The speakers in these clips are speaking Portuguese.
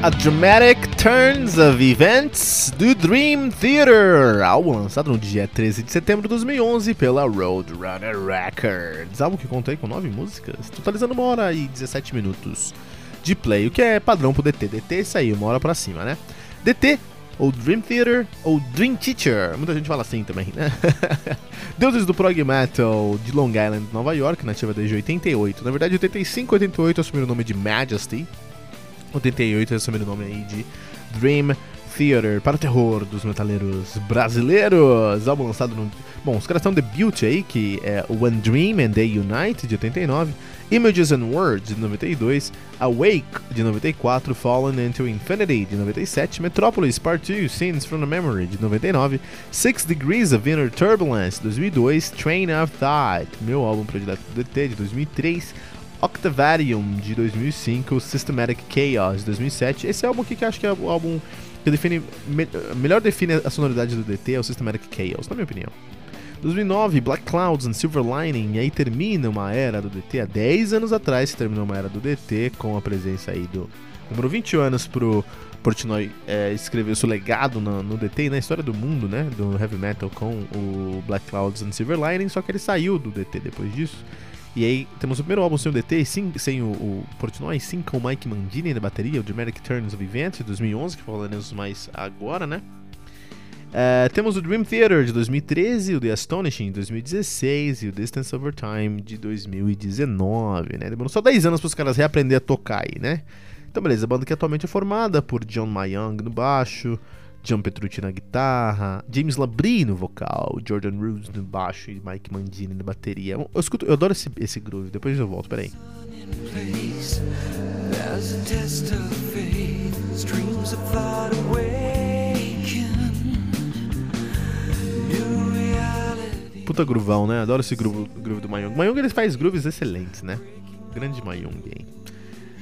A Dramatic Turns of Events do Dream Theater, álbum lançado no dia 13 de setembro de 2011 pela Roadrunner Records. Álbum que contei com 9 músicas, totalizando uma hora e 17 minutos de play, o que é padrão pro DT. DT é isso aí, uma hora pra cima, né? DT, ou Dream Theater, ou Dream Teacher, muita gente fala assim também, né? Deuses do Prog Metal de Long Island, Nova York, nativa desde 88. Na verdade, 85 e 88 assumiram o nome de Majesty, 88 assumindo o nome aí de Dream Theater, para o terror dos metaleiros brasileiros. Álbum lançado no. Bom, os caras estão debut aí, que é One Dream and Day Unite, de 89, Images and Words, de 92, Awake, de 94, Fallen into Infinity, de 97, Metropolis Part 2, Scenes from the Memory, de 99, Six Degrees of Inner Turbulence, de 2002, Train of Thought, meu álbum predileto do DT, de 2003, Octavarium de 2005, Systematic Chaos de 2007. Esse álbum aqui que eu acho que é o álbum que define, me, melhor define a sonoridade do DT é o Systematic Chaos, na minha opinião. 2009, Black Clouds and Silver Lining, e aí termina uma era do DT. Há 10 anos atrás terminou uma era do DT com a presença aí do. Demorou 20 anos pro Portnoy é, escrever seu legado no, no, DT e na história do mundo, né? Do heavy metal com o Black Clouds and Silver Lining, só que ele saiu do DT depois disso. E aí temos o primeiro álbum sem o DT, sim, sem o, o Portnoy, sim com o Mike Mandini na bateria, o Dramatic Turns of Events de 2011, que falaremos mais agora, né? Uh, temos o Dream Theater de 2013, o The Astonishing de 2016 e o Distance Over Time de 2019, né? Demorou só 10 anos para os caras reaprender a tocar aí, né? Então, beleza, a banda que atualmente é formada por John Mayang no baixo, John Petrucci na guitarra, James Labrie no vocal, Jordan Rhodes no baixo e Mike Mandini na bateria. Eu, escuto, eu adoro esse, esse groove, depois eu volto, peraí. Puta groovão, né? Adoro esse groove, groove do Mayung. Mayung ele faz grooves excelentes, né? Grande Mayung, hein?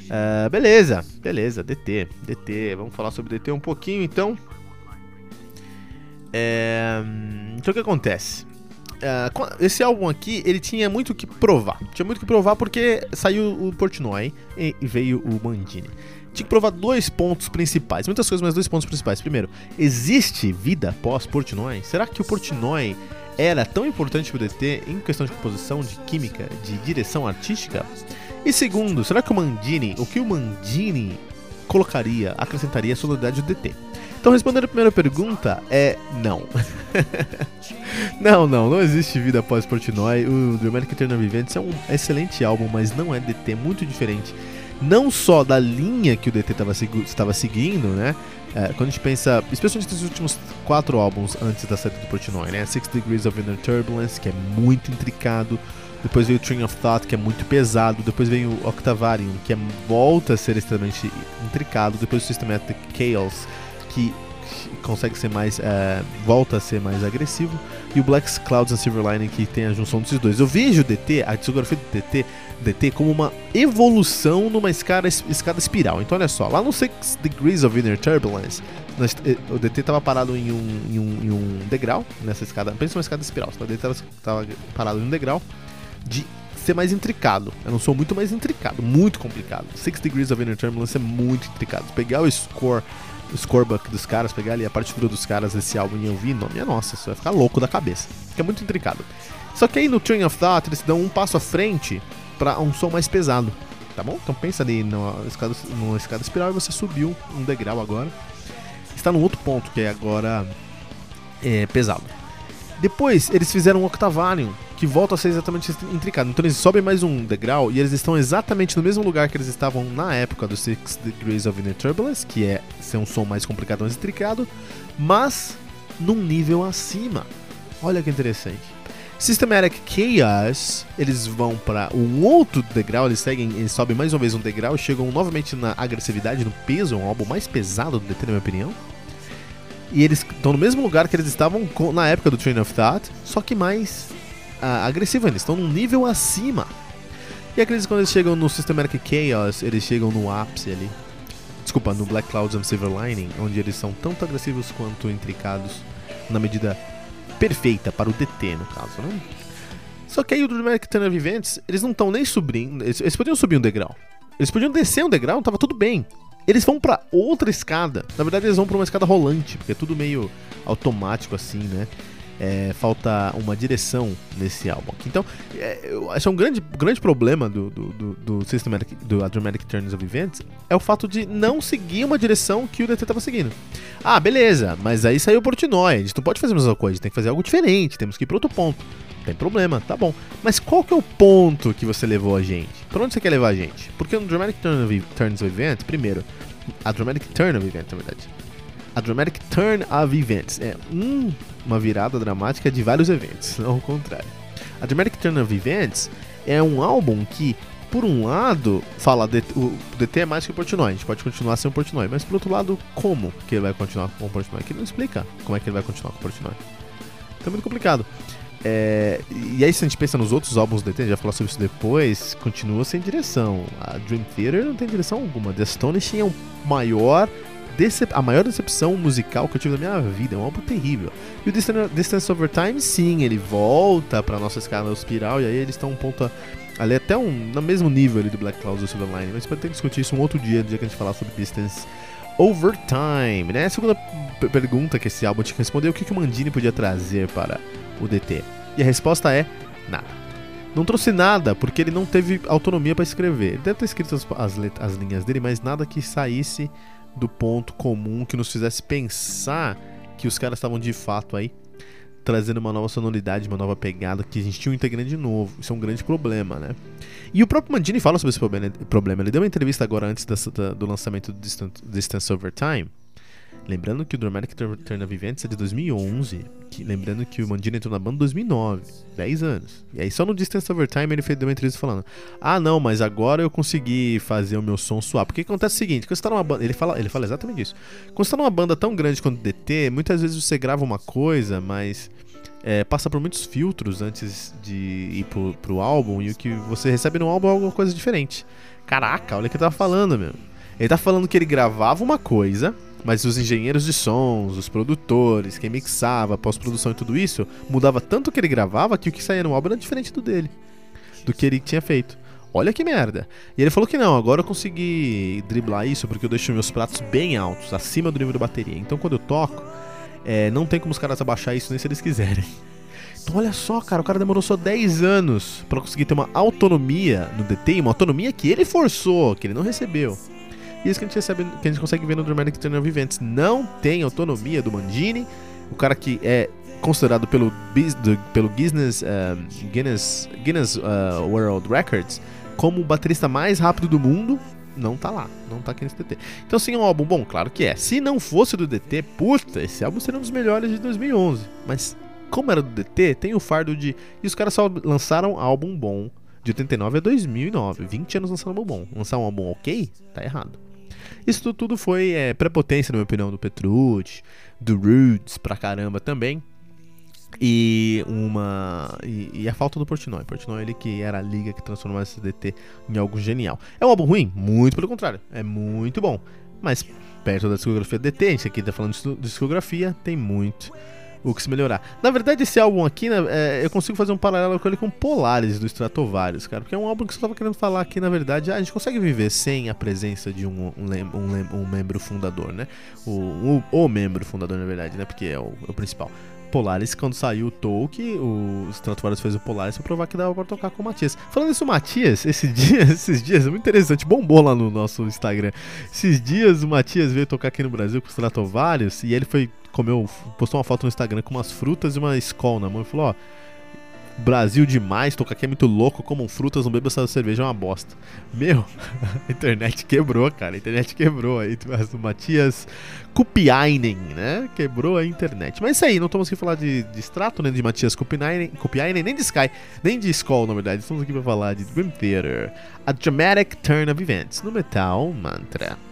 Uh, beleza, beleza, DT, DT. Vamos falar sobre DT um pouquinho então. É... Então o que acontece? É, esse álbum aqui, ele tinha muito que provar. Tinha muito que provar porque saiu o Portnoy e veio o Mandini. Tinha que provar dois pontos principais. Muitas coisas, mas dois pontos principais. Primeiro, existe vida pós Portnoy? Será que o Portnoy era tão importante pro DT em questão de composição, de química, de direção artística? E segundo, será que o Mandini, o que o Mandini colocaria, acrescentaria à sonoridade do DT? Então, respondendo a primeira pergunta, é não. não, não, não existe vida após Portnoy. O Dramatic Eternal Viventes é um excelente álbum, mas não é DT, muito diferente. Não só da linha que o DT estava seguindo, né? É, quando a gente pensa, especialmente nos últimos quatro álbuns antes da saída do Portnoy, né? Six Degrees of Inner Turbulence, que é muito intricado. Depois veio Train of Thought, que é muito pesado. Depois veio o Octavarium, que é, volta a ser extremamente intricado. Depois o Systematic Chaos, que consegue ser mais. É, volta a ser mais agressivo. E o Black Clouds and Silver Lining, que tem a junção desses dois. Eu vejo o DT, a discografia do DT, DT como uma evolução numa escada, escada espiral. Então, olha só, lá no 6 Degrees of Inner Turbulence, eh, o DT estava parado em um, em, um, em um degrau nessa escada, pensa uma escada espiral, o DT estava parado em um degrau de ser mais intricado. Eu não sou muito mais intricado, muito complicado. 6 Degrees of Inner Turbulence é muito intricado. Pegar o score o scorebook dos caras, pegar ali a partitura dos caras desse álbum e ouvir, não, minha nossa, você vai ficar louco da cabeça. Fica muito intricado. Só que aí no Train of Thought eles dão um passo à frente para um som mais pesado, tá bom? Então pensa ali numa escada, numa escada espiral e você subiu um degrau agora. Está num outro ponto que é agora é, pesado. Depois eles fizeram um Octavarium, que volta a ser exatamente intricado. Então eles sobem mais um degrau e eles estão exatamente no mesmo lugar que eles estavam na época do Six Degrees of Inner Turbulence, que é ser um som mais complicado, mais intricado, mas num nível acima. Olha que interessante. Systematic Chaos, eles vão para um outro degrau, eles seguem, eles sobem mais uma vez um degrau, chegam novamente na agressividade, no peso, um álbum mais pesado do DT, na minha opinião. E eles estão no mesmo lugar que eles estavam na época do Train of Thought, só que mais agressivo, eles estão num nível acima. E que quando eles chegam no Systematic Chaos, eles chegam no ápice ali. Desculpa, no Black Clouds and Silver Lining, onde eles são tanto agressivos quanto intricados na medida perfeita para o DT, no caso, né? Só que aí o Dramatic Turn of Events, eles não estão nem subindo, eles, eles, podiam subir um degrau. Eles podiam descer um degrau, tava tudo bem. Eles vão para outra escada. Na verdade, eles vão para uma escada rolante, porque é tudo meio automático assim, né? É, falta uma direção nesse álbum. Então, é, eu acho um grande, grande problema do, do, do, do Systematic, do Dramatic Turns of Events é o fato de não seguir uma direção que o DT estava seguindo. Ah, beleza, mas aí saiu o Portnoy, a gente não pode fazer a mesma coisa, a tem que fazer algo diferente, temos que ir para outro ponto. Não tem problema, tá bom. Mas qual que é o ponto que você levou a gente? Pra onde você quer levar a gente? Porque no Dramatic Turn of, Turns of Events, primeiro, a Dramatic Turn of Events, na verdade, a Dramatic Turn of Events é um, uma virada dramática de vários eventos, não o contrário. A Dramatic Turn of Events é um álbum que, por um lado, fala de, o DT é mais que o Portnoy, a gente pode continuar sem o Portnoy, mas por outro lado, como que ele vai continuar com o Portnoy? Que não explica como é que ele vai continuar com o Portnoy. Então é muito complicado. É, e aí, se a gente pensa nos outros álbuns do DT, a gente vai falar sobre isso depois, continua sem direção. A Dream Theater não tem direção alguma. The Astonishing é o maior a maior decepção musical que eu tive na minha vida. É um álbum terrível. E o Distance Over Time, sim, ele volta pra nossa escala espiral e aí eles estão um ponto. Ali até um, no mesmo nível ali do Black Clouds do Silverline. Mas pode ter que discutir isso um outro dia, no dia que a gente falar sobre Distance Over Time, né? A segunda pergunta que esse álbum tinha que responder o que, que o Mandini podia trazer para o DT. E a resposta é nada. Não trouxe nada, porque ele não teve autonomia para escrever. Ele deve ter escrito as, as, as linhas dele, mas nada que saísse do ponto comum que nos fizesse pensar que os caras estavam de fato aí trazendo uma nova sonoridade, uma nova pegada, que a gente tinha um integrante novo. Isso é um grande problema, né? E o próprio Mandini fala sobre esse problema. Ele deu uma entrevista agora antes da, do lançamento do Distance, Distance Over Time Lembrando que o Dramatic Turn of Events é de 2011. Que, lembrando que o Mandino entrou na banda em 2009. 10 anos. E aí só no Distance Over Time ele fez uma entrevista falando: Ah, não, mas agora eu consegui fazer o meu som suar. Porque acontece o seguinte: quando você tá numa banda. Ele fala, ele fala exatamente isso. Quando você tá numa banda tão grande quanto o DT, muitas vezes você grava uma coisa, mas. É, passa por muitos filtros antes de ir pro, pro álbum e o que você recebe no álbum é alguma coisa diferente. Caraca, olha o que ele tava falando, meu. Ele tá falando que ele gravava uma coisa, mas os engenheiros de sons, os produtores, quem mixava, pós-produção e tudo isso, mudava tanto que ele gravava que o que saía no álbum era diferente do dele, do que ele tinha feito. Olha que merda. E ele falou que não, agora eu consegui driblar isso porque eu deixo meus pratos bem altos, acima do nível da bateria. Então quando eu toco, é, não tem como os caras abaixar isso nem se eles quiserem. Então olha só, cara, o cara demorou só 10 anos para conseguir ter uma autonomia no DT, uma autonomia que ele forçou, que ele não recebeu. E isso que a gente recebe, que a gente consegue ver no Dramatic Turn of Events. Não tem autonomia do Mangini, o cara que é considerado pelo, pelo Guinness, uh, Guinness, Guinness uh, World Records como o baterista mais rápido do mundo, não tá lá, não tá aqui nesse DT. Então sim, é um álbum bom, claro que é. Se não fosse do DT, puta, esse álbum seria um dos melhores de 2011. Mas como era do DT, tem o fardo de... E os caras só lançaram álbum bom de 89 a 2009. 20 anos lançando álbum bom. Lançar um álbum ok, tá errado. Isso tudo foi é, prepotência, na minha opinião, do Petrucci, do Roots pra caramba também. E uma. E, e, a falta do Portnoy. Portnoy ele que era a liga que transformou esse DT em algo genial. É um álbum ruim? Muito pelo contrário. É muito bom. Mas perto da discografia DT, a gente aqui tá falando de discografia, tem muito o que se melhorar. Na verdade, esse álbum aqui, né, é, eu consigo fazer um paralelo com ele com Polaris do Stratovarius, cara, porque é um álbum que você estava querendo falar aqui, na verdade, ah, a gente consegue viver sem a presença de um, um, um, um membro fundador, né? O, o, o, membro fundador, na verdade, né? Porque é o, é o principal. Polaris, quando saiu o Tolkien, o Stratovarius fez o Polaris pra provar que dava pra tocar com o Matias. Falando isso, o Matias, esse dia, esses dias, é muito interessante, bombou lá no nosso Instagram. Esses dias o Matias veio tocar aqui no Brasil com o Stratovarius e ele foi, comeu, postou uma foto no Instagram com umas frutas e uma escola na mão e falou, ó Brasil demais, tocar aqui é muito louco, comam frutas, não bebam essa cerveja, é uma bosta. Meu, a internet quebrou, cara, a internet quebrou aí, o Matias Kupiainen, né, quebrou a internet. Mas isso aí, não estamos aqui falar de, de extrato, nem né, de Matias Kupiainen, nem de Sky, nem de Skull, na verdade, estamos aqui para falar de Dream Theater, A Dramatic Turn of Events, no Metal Mantra.